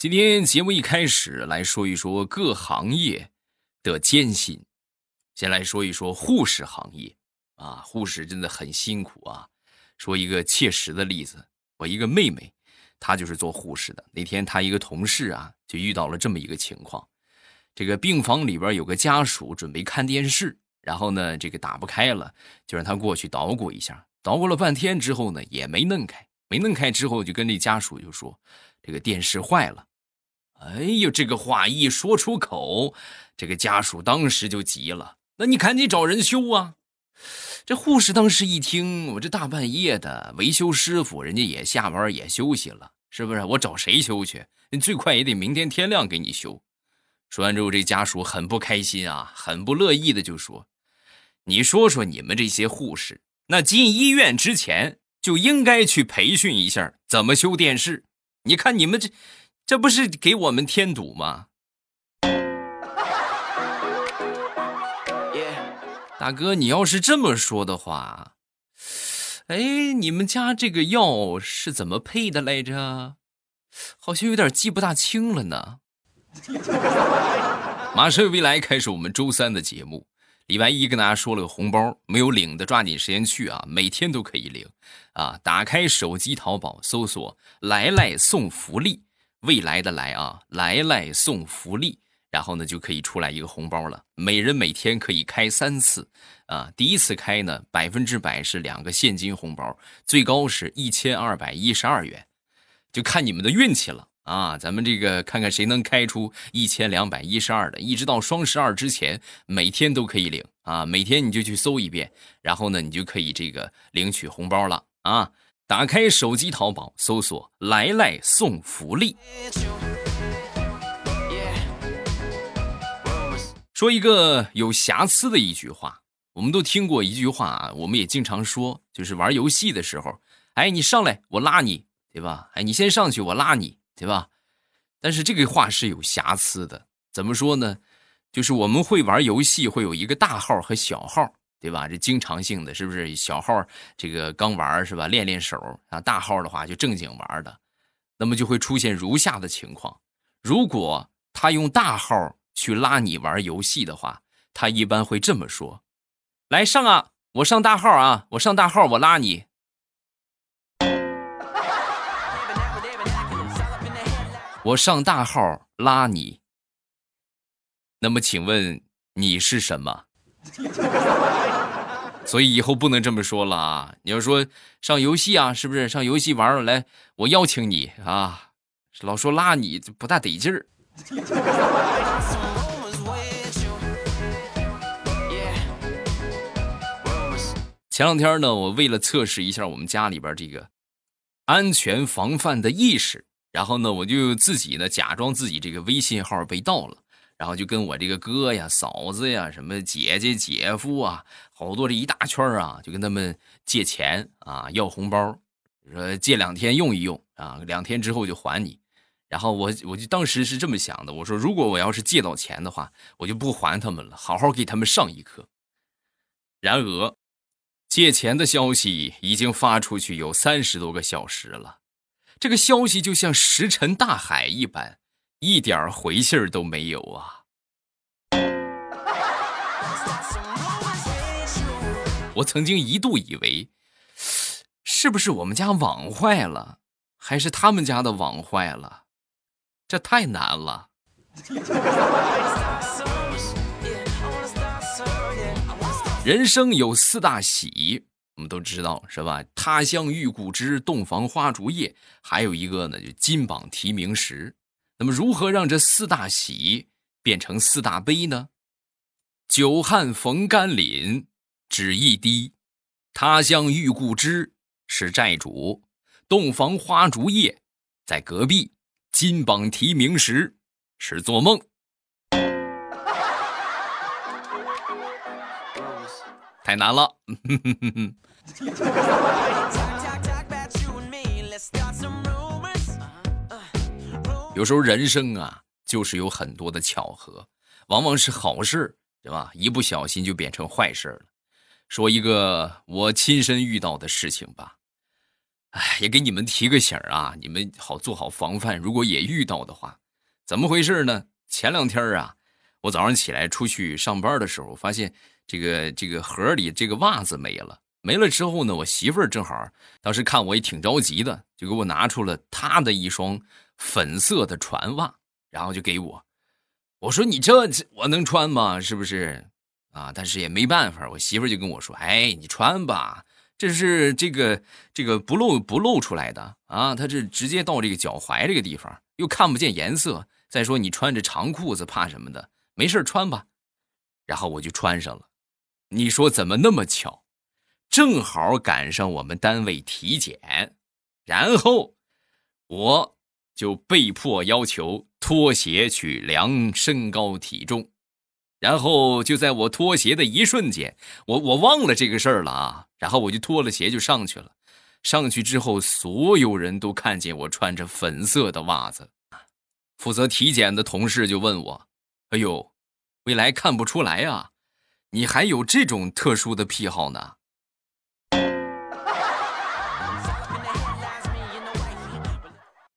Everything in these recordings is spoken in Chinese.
今天节目一开始来说一说各行业的艰辛，先来说一说护士行业啊，护士真的很辛苦啊。说一个切实的例子，我一个妹妹，她就是做护士的。那天她一个同事啊，就遇到了这么一个情况，这个病房里边有个家属准备看电视，然后呢，这个打不开了，就让他过去捣鼓一下。捣鼓了半天之后呢，也没弄开，没弄开之后，就跟这家属就说，这个电视坏了。哎呦，这个话一说出口，这个家属当时就急了。那你赶紧找人修啊！这护士当时一听，我这大半夜的，维修师傅人家也下班也休息了，是不是？我找谁修去？你最快也得明天天亮给你修。说完之后，这家属很不开心啊，很不乐意的就说：“你说说你们这些护士，那进医院之前就应该去培训一下怎么修电视。你看你们这……”这不是给我们添堵吗？大哥，你要是这么说的话，哎，你们家这个药是怎么配的来着？好像有点记不大清了呢。马上未来开始我们周三的节目，礼拜一跟大家说了个红包，没有领的抓紧时间去啊，每天都可以领啊！打开手机淘宝，搜索“来来送福利”。未来的来啊，来来送福利，然后呢就可以出来一个红包了。每人每天可以开三次，啊，第一次开呢百分之百是两个现金红包，最高是一千二百一十二元，就看你们的运气了啊！咱们这个看看谁能开出一千两百一十二的，一直到双十二之前，每天都可以领啊！每天你就去搜一遍，然后呢你就可以这个领取红包了啊！打开手机淘宝，搜索“来来送福利”。说一个有瑕疵的一句话，我们都听过一句话啊，我们也经常说，就是玩游戏的时候，哎，你上来，我拉你，对吧？哎，你先上去，我拉你，对吧？但是这个话是有瑕疵的，怎么说呢？就是我们会玩游戏，会有一个大号和小号。对吧？这经常性的是不是小号这个刚玩是吧？练练手啊。大号的话就正经玩的，那么就会出现如下的情况：如果他用大号去拉你玩游戏的话，他一般会这么说：“来上啊，我上大号啊，我上大号，我拉你，我上大号拉你。”那么请问你是什么？所以以后不能这么说了啊！你要说上游戏啊，是不是上游戏玩来？我邀请你啊，老说拉你不大得劲儿。前两天呢，我为了测试一下我们家里边这个安全防范的意识，然后呢，我就自己呢假装自己这个微信号被盗了。然后就跟我这个哥呀、嫂子呀、什么姐姐、姐夫啊，好多这一大圈啊，就跟他们借钱啊，要红包，说借两天用一用啊，两天之后就还你。然后我我就当时是这么想的，我说如果我要是借到钱的话，我就不还他们了，好好给他们上一课。然而，借钱的消息已经发出去有三十多个小时了，这个消息就像石沉大海一般。一点回信儿都没有啊！我曾经一度以为，是不是我们家网坏了，还是他们家的网坏了？这太难了。人生有四大喜，我们都知道是吧？他乡遇故知，洞房花烛夜，还有一个呢，就金榜题名时。那么，如何让这四大喜变成四大悲呢？久旱逢甘霖，只一滴；他乡遇故知，是债主；洞房花烛夜，在隔壁；金榜题名时，是做梦。太难了。有时候人生啊，就是有很多的巧合，往往是好事，对吧？一不小心就变成坏事了。说一个我亲身遇到的事情吧。哎，也给你们提个醒啊，你们好做好防范。如果也遇到的话，怎么回事呢？前两天啊，我早上起来出去上班的时候，发现这个这个盒里这个袜子没了。没了之后呢，我媳妇儿正好当时看我也挺着急的，就给我拿出了她的一双粉色的船袜，然后就给我。我说：“你这我能穿吗？是不是？啊？但是也没办法。”我媳妇就跟我说：“哎，你穿吧，这是这个这个不露不露出来的啊，它这直接到这个脚踝这个地方，又看不见颜色。再说你穿着长裤子怕什么的？没事穿吧。”然后我就穿上了。你说怎么那么巧？正好赶上我们单位体检，然后我就被迫要求脱鞋去量身高体重，然后就在我脱鞋的一瞬间，我我忘了这个事儿了啊，然后我就脱了鞋就上去了。上去之后，所有人都看见我穿着粉色的袜子，负责体检的同事就问我：“哎呦，未来看不出来啊，你还有这种特殊的癖好呢？”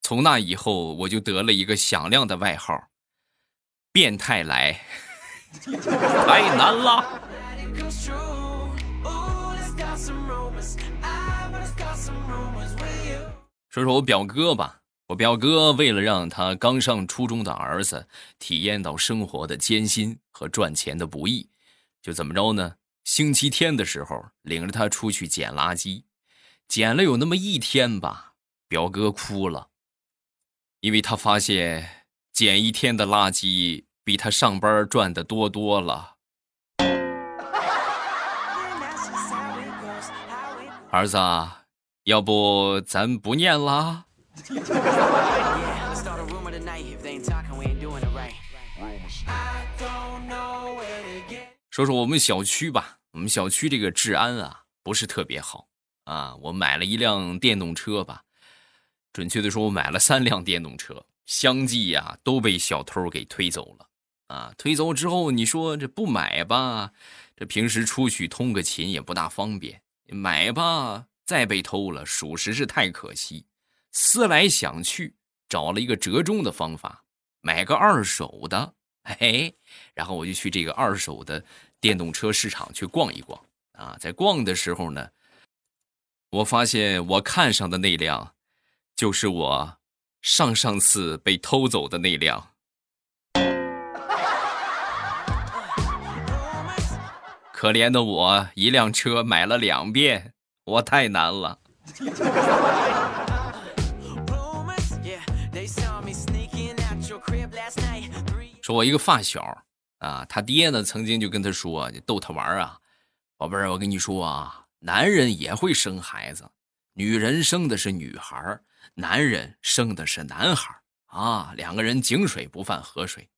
从那以后，我就得了一个响亮的外号——变态来，太难了。说说我表哥吧，我表哥为了让他刚上初中的儿子体验到生活的艰辛和赚钱的不易，就怎么着呢？星期天的时候，领着他出去捡垃圾，捡了有那么一天吧，表哥哭了。因为他发现捡一天的垃圾比他上班赚的多多了。儿子，要不咱不念了？说说我们小区吧，我们小区这个治安啊不是特别好啊。我买了一辆电动车吧。准确的说，我买了三辆电动车，相继呀都被小偷给推走了。啊，推走之后，你说这不买吧，这平时出去通个勤也不大方便；买吧，再被偷了，属实是太可惜。思来想去，找了一个折中的方法，买个二手的。嘿，然后我就去这个二手的电动车市场去逛一逛。啊，在逛的时候呢，我发现我看上的那辆。就是我上上次被偷走的那辆，可怜的我，一辆车买了两遍，我太难了。说，我一个发小啊，他爹呢曾经就跟他说，逗他玩啊，宝贝儿，我跟你说啊，男人也会生孩子，女人生的是女孩儿。男人生的是男孩啊，两个人井水不犯河水，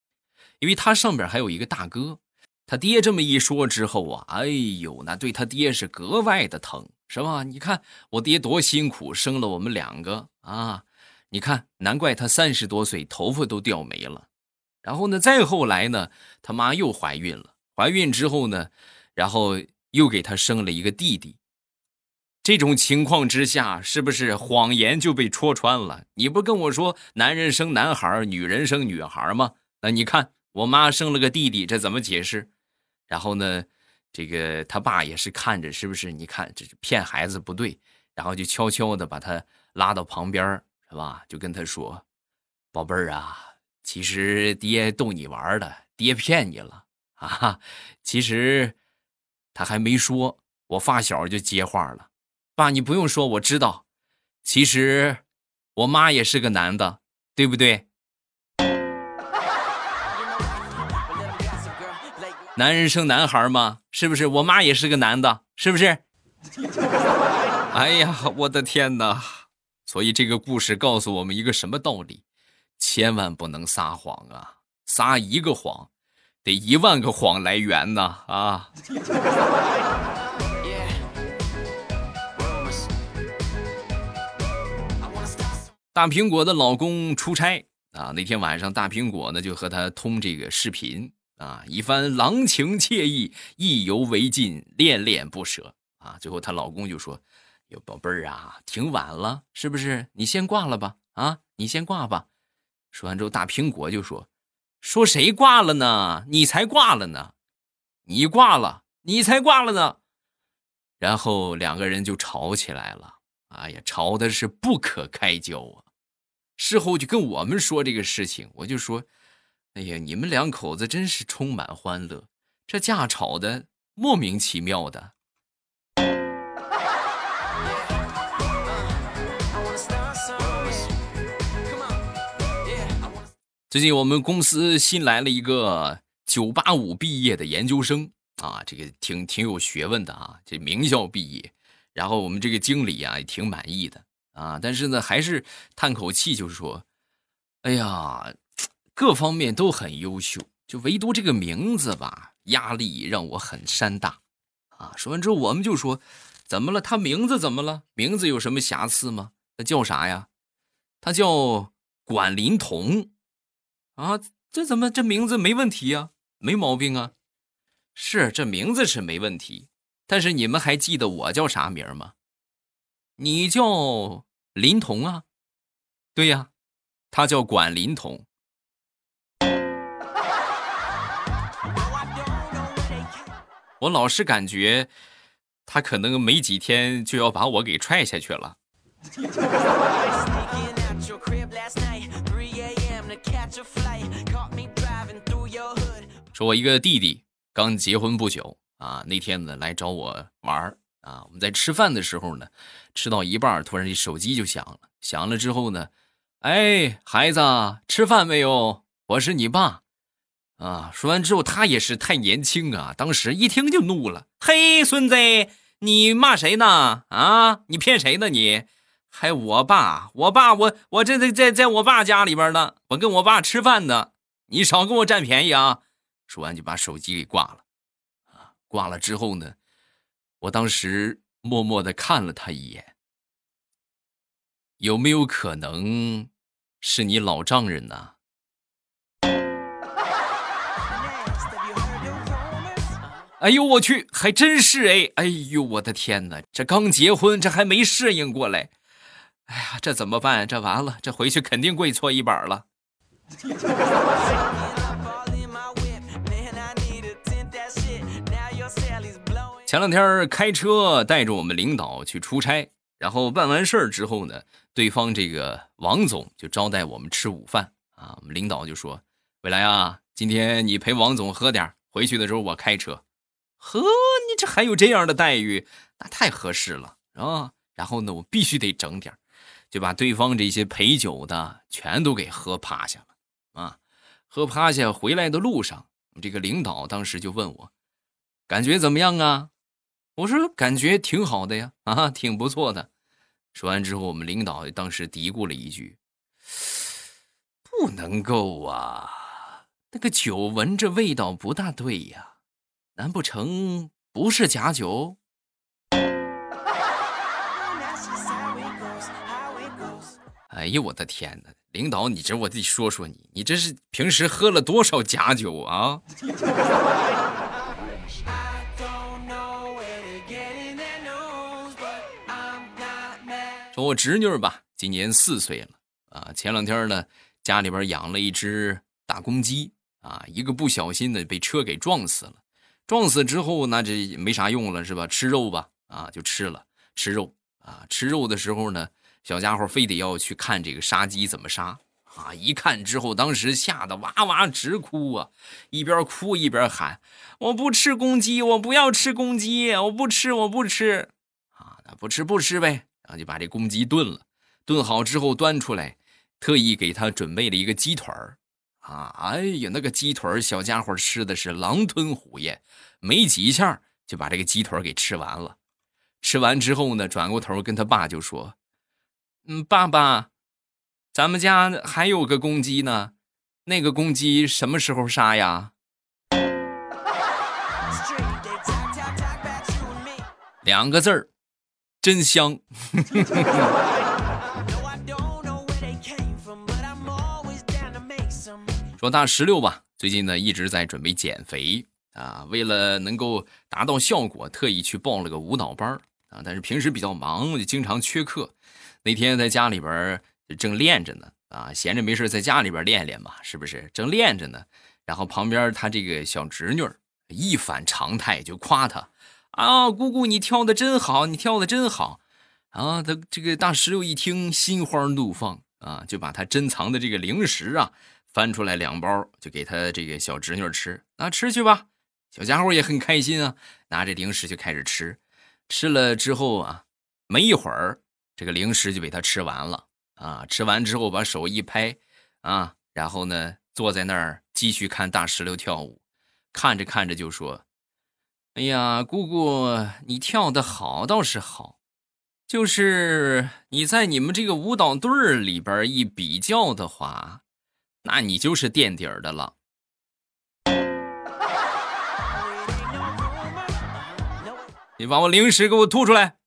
因为他上边还有一个大哥。他爹这么一说之后啊，哎呦，那对他爹是格外的疼，是吧？你看我爹多辛苦，生了我们两个啊！你看，难怪他三十多岁头发都掉没了。然后呢，再后来呢，他妈又怀孕了，怀孕之后呢，然后又给他生了一个弟弟。这种情况之下，是不是谎言就被戳穿了？你不跟我说男人生男孩，女人生女孩吗？那你看我妈生了个弟弟，这怎么解释？然后呢，这个他爸也是看着，是不是？你看这骗孩子不对，然后就悄悄的把他拉到旁边，是吧？就跟他说：“宝贝儿啊，其实爹逗你玩的，爹骗你了啊。”其实他还没说，我发小就接话了。爸，你不用说，我知道。其实，我妈也是个男的，对不对？男人生男孩吗？是不是？我妈也是个男的，是不是？哎呀，我的天哪！所以这个故事告诉我们一个什么道理？千万不能撒谎啊！撒一个谎，得一万个谎来圆呢啊！大苹果的老公出差啊，那天晚上大苹果呢就和他通这个视频啊，一番郎情妾意，意犹未尽，恋恋不舍啊。最后她老公就说：“哟，宝贝儿啊，挺晚了，是不是？你先挂了吧，啊，你先挂吧。说完之后，大苹果就说：“说谁挂了呢？你才挂了呢，你挂了，你才挂了呢。”然后两个人就吵起来了。哎呀，吵的是不可开交啊！事后就跟我们说这个事情，我就说：“哎呀，你们两口子真是充满欢乐，这架吵的莫名其妙的。”最近我们公司新来了一个九八五毕业的研究生啊，这个挺挺有学问的啊，这名校毕业。然后我们这个经理啊也挺满意的啊，但是呢还是叹口气，就是说，哎呀，各方面都很优秀，就唯独这个名字吧，压力让我很山大啊。说完之后，我们就说，怎么了？他名字怎么了？名字有什么瑕疵吗？他叫啥呀？他叫管林童。啊，这怎么这名字没问题呀？没毛病啊，是这名字是没问题，但是你们还记得我叫啥名吗？你叫林童啊？对呀，他叫管林童。我老是感觉他可能没几天就要把我给踹下去了。说，我一个弟弟刚结婚不久啊，那天呢来找我玩儿啊，我们在吃饭的时候呢，吃到一半，突然这手机就响了，响了之后呢，哎，孩子吃饭没有？我是你爸，啊，说完之后他也是太年轻啊，当时一听就怒了，嘿，孙子，你骂谁呢？啊，你骗谁呢？你还我爸，我爸，我我这在在在我爸家里边呢，我跟我爸吃饭呢，你少跟我占便宜啊！说完就把手机给挂了，啊，挂了之后呢，我当时默默的看了他一眼，有没有可能是你老丈人呢？哎呦我去，还真是哎！哎呦我的天哪，这刚结婚，这还没适应过来，哎呀，这怎么办？这完了，这回去肯定跪搓衣板了。前两天开车带着我们领导去出差，然后办完事儿之后呢，对方这个王总就招待我们吃午饭啊。我们领导就说：“未来啊，今天你陪王总喝点，回去的时候我开车。”呵，你这还有这样的待遇，那太合适了啊！然后呢，我必须得整点，就把对方这些陪酒的全都给喝趴下了啊。喝趴下回来的路上，这个领导当时就问我：“感觉怎么样啊？”我说感觉挺好的呀，啊，挺不错的。说完之后，我们领导当时嘀咕了一句：“不能够啊，那个酒闻着味道不大对呀，难不成不是假酒？”哎呀，我的天哪！领导，你这我得说说你，你这是平时喝了多少假酒啊？说我侄女吧，今年四岁了啊。前两天呢，家里边养了一只大公鸡啊，一个不小心呢被车给撞死了。撞死之后，那这没啥用了是吧？吃肉吧啊，就吃了吃肉啊。吃肉的时候呢，小家伙非得要去看这个杀鸡怎么杀啊。一看之后，当时吓得哇哇直哭啊，一边哭一边喊：“我不吃公鸡，我不要吃公鸡，我不吃，我不吃啊，那不吃不吃呗。”然后就把这公鸡炖了，炖好之后端出来，特意给他准备了一个鸡腿儿，啊，哎呀，那个鸡腿儿小家伙吃的是狼吞虎咽，没几下就把这个鸡腿给吃完了。吃完之后呢，转过头跟他爸就说：“嗯，爸爸，咱们家还有个公鸡呢，那个公鸡什么时候杀呀？” 两个字儿。真香！说大石榴吧，最近呢一直在准备减肥啊，为了能够达到效果，特意去报了个舞蹈班啊，但是平时比较忙，就经常缺课。那天在家里边正练着呢，啊，闲着没事在家里边练练嘛，是不是？正练着呢，然后旁边他这个小侄女一反常态就夸他，啊，姑姑你跳的真好，你跳的真好，啊，他这个大石榴一听心花怒放啊，就把他珍藏的这个零食啊翻出来两包，就给他这个小侄女吃，那吃去吧。小家伙也很开心啊，拿着零食就开始吃。吃了之后啊，没一会儿，这个零食就被他吃完了啊。吃完之后，把手一拍啊，然后呢，坐在那儿继续看大石榴跳舞。看着看着就说：“哎呀，姑姑，你跳的好倒是好，就是你在你们这个舞蹈队里边一比较的话，那你就是垫底儿的了。”你把我零食给我吐出来！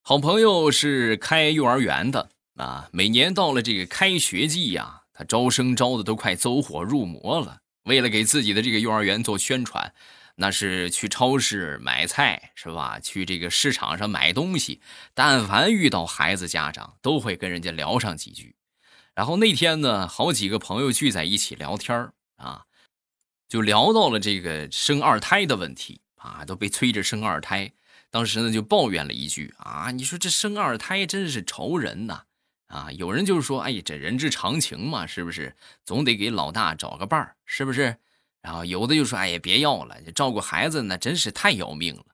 好朋友是开幼儿园的啊，每年到了这个开学季呀，他招生招的都快走火入魔了。为了给自己的这个幼儿园做宣传，那是去超市买菜是吧？去这个市场上买东西，但凡遇到孩子家长，都会跟人家聊上几句。然后那天呢，好几个朋友聚在一起聊天啊，就聊到了这个生二胎的问题啊，都被催着生二胎。当时呢，就抱怨了一句啊，你说这生二胎真是愁人呐！啊有人就是说，哎，这人之常情嘛，是不是？总得给老大找个伴儿，是不是？然后有的就说，哎呀，别要了，照顾孩子那真是太要命了。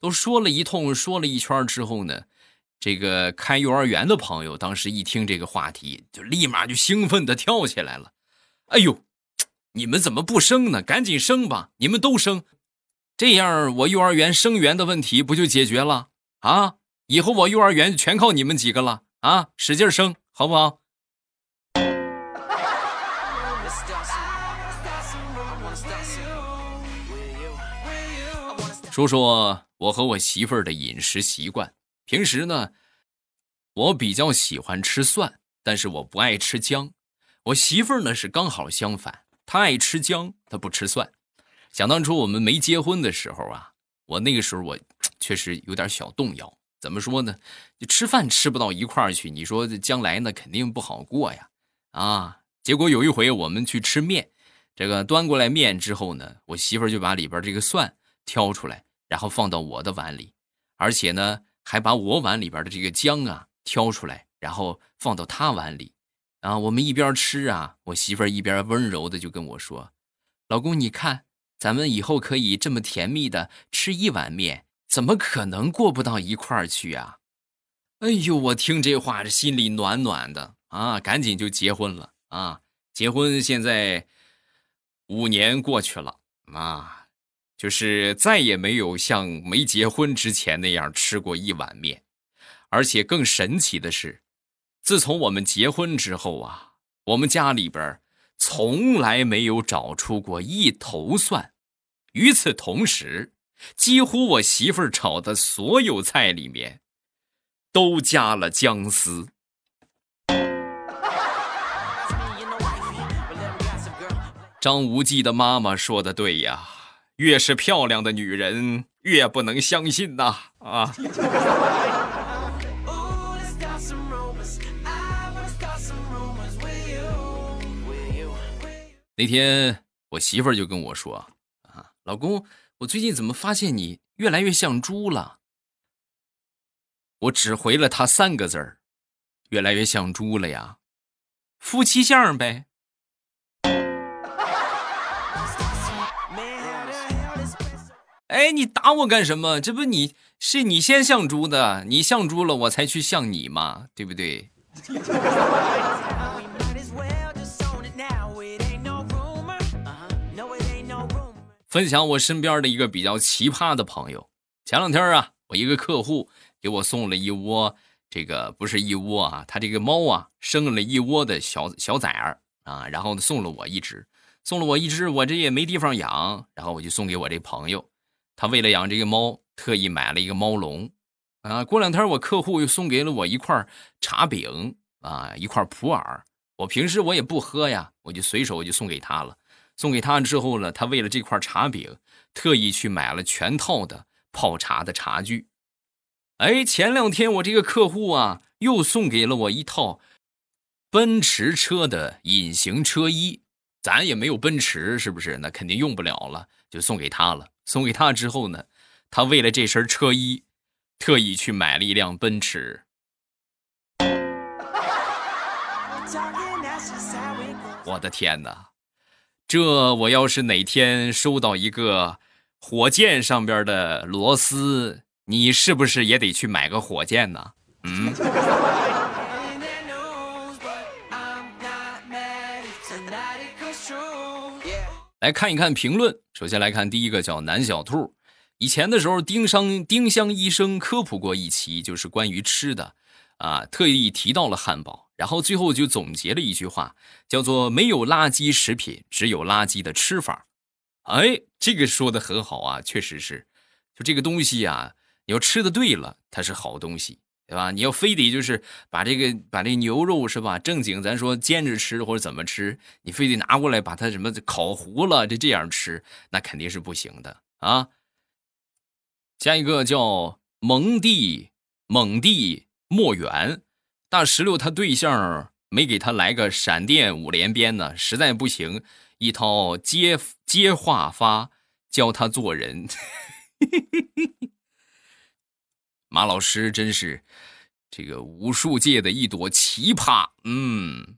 都说了一通，说了一圈之后呢。这个开幼儿园的朋友当时一听这个话题，就立马就兴奋的跳起来了。哎呦，你们怎么不生呢？赶紧生吧！你们都生，这样我幼儿园生源的问题不就解决了啊？以后我幼儿园全靠你们几个了啊！使劲生，好不好？说说我和我媳妇儿的饮食习惯。平时呢，我比较喜欢吃蒜，但是我不爱吃姜。我媳妇儿呢是刚好相反，她爱吃姜，她不吃蒜。想当初我们没结婚的时候啊，我那个时候我 确实有点小动摇。怎么说呢？就吃饭吃不到一块儿去，你说这将来呢肯定不好过呀。啊，结果有一回我们去吃面，这个端过来面之后呢，我媳妇就把里边这个蒜挑出来，然后放到我的碗里，而且呢。还把我碗里边的这个姜啊挑出来，然后放到他碗里，啊，我们一边吃啊，我媳妇一边温柔的就跟我说：“老公，你看，咱们以后可以这么甜蜜的吃一碗面，怎么可能过不到一块儿去啊？”哎呦，我听这话这心里暖暖的啊，赶紧就结婚了啊！结婚现在五年过去了啊。就是再也没有像没结婚之前那样吃过一碗面，而且更神奇的是，自从我们结婚之后啊，我们家里边从来没有找出过一头蒜。与此同时，几乎我媳妇儿炒的所有菜里面都加了姜丝。张无忌的妈妈说的对呀。越是漂亮的女人，越不能相信呐！啊！那天我媳妇儿就跟我说：“啊，老公，我最近怎么发现你越来越像猪了？”我只回了他三个字儿：“越来越像猪了呀，夫妻相呗。”哎，你打我干什么？这不你是你先像猪的，你像猪了，我才去像你嘛，对不对？分享我身边的一个比较奇葩的朋友。前两天啊，我一个客户给我送了一窝，这个不是一窝啊，他这个猫啊生了一窝的小小崽儿啊，然后呢送了我一只，送了我一只，我这也没地方养，然后我就送给我这朋友。他为了养这个猫，特意买了一个猫笼，啊，过两天我客户又送给了我一块茶饼，啊，一块普洱，我平时我也不喝呀，我就随手就送给他了。送给他之后呢，他为了这块茶饼，特意去买了全套的泡茶的茶具。哎，前两天我这个客户啊，又送给了我一套奔驰车的隐形车衣。咱也没有奔驰，是不是？那肯定用不了了，就送给他了。送给他之后呢，他为了这身车衣，特意去买了一辆奔驰。我的天哪！这我要是哪天收到一个火箭上边的螺丝，你是不是也得去买个火箭呢？嗯。来看一看评论。首先来看第一个，叫南小兔。以前的时候，丁商丁香医生科普过一期，就是关于吃的，啊，特意提到了汉堡，然后最后就总结了一句话，叫做“没有垃圾食品，只有垃圾的吃法”。哎，这个说的很好啊，确实是，就这个东西啊，你要吃的对了，它是好东西。对吧？你要非得就是把这个把这牛肉是吧？正经咱说煎着吃或者怎么吃，你非得拿过来把它什么烤糊了，这这样吃，那肯定是不行的啊。下一个叫蒙蒂蒙蒂莫远，大石榴他对象没给他来个闪电五连鞭呢，实在不行一套接接话发教他做人。马老师真是这个武术界的一朵奇葩。嗯，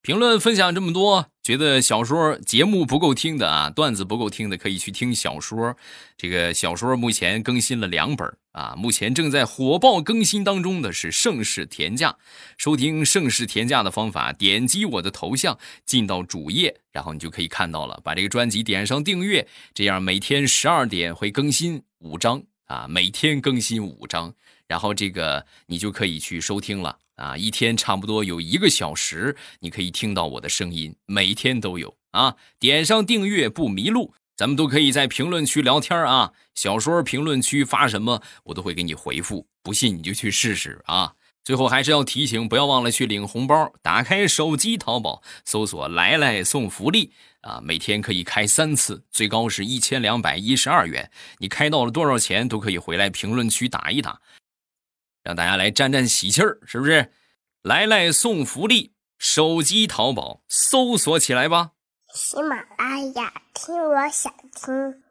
评论分享这么多，觉得小说节目不够听的啊，段子不够听的，可以去听小说。这个小说目前更新了两本啊，目前正在火爆更新当中的是《盛世田价》。收听《盛世田价》的方法，点击我的头像进到主页，然后你就可以看到了。把这个专辑点上订阅，这样每天十二点会更新五章。啊，每天更新五章，然后这个你就可以去收听了啊，一天差不多有一个小时，你可以听到我的声音，每天都有啊。点上订阅不迷路，咱们都可以在评论区聊天啊。小说评论区发什么，我都会给你回复，不信你就去试试啊。最后还是要提醒，不要忘了去领红包，打开手机淘宝搜索“来来送福利”。啊，每天可以开三次，最高是一千两百一十二元。你开到了多少钱，都可以回来评论区打一打，让大家来沾沾喜气儿，是不是？来来送福利，手机淘宝搜索起来吧。喜马拉雅，听我想听。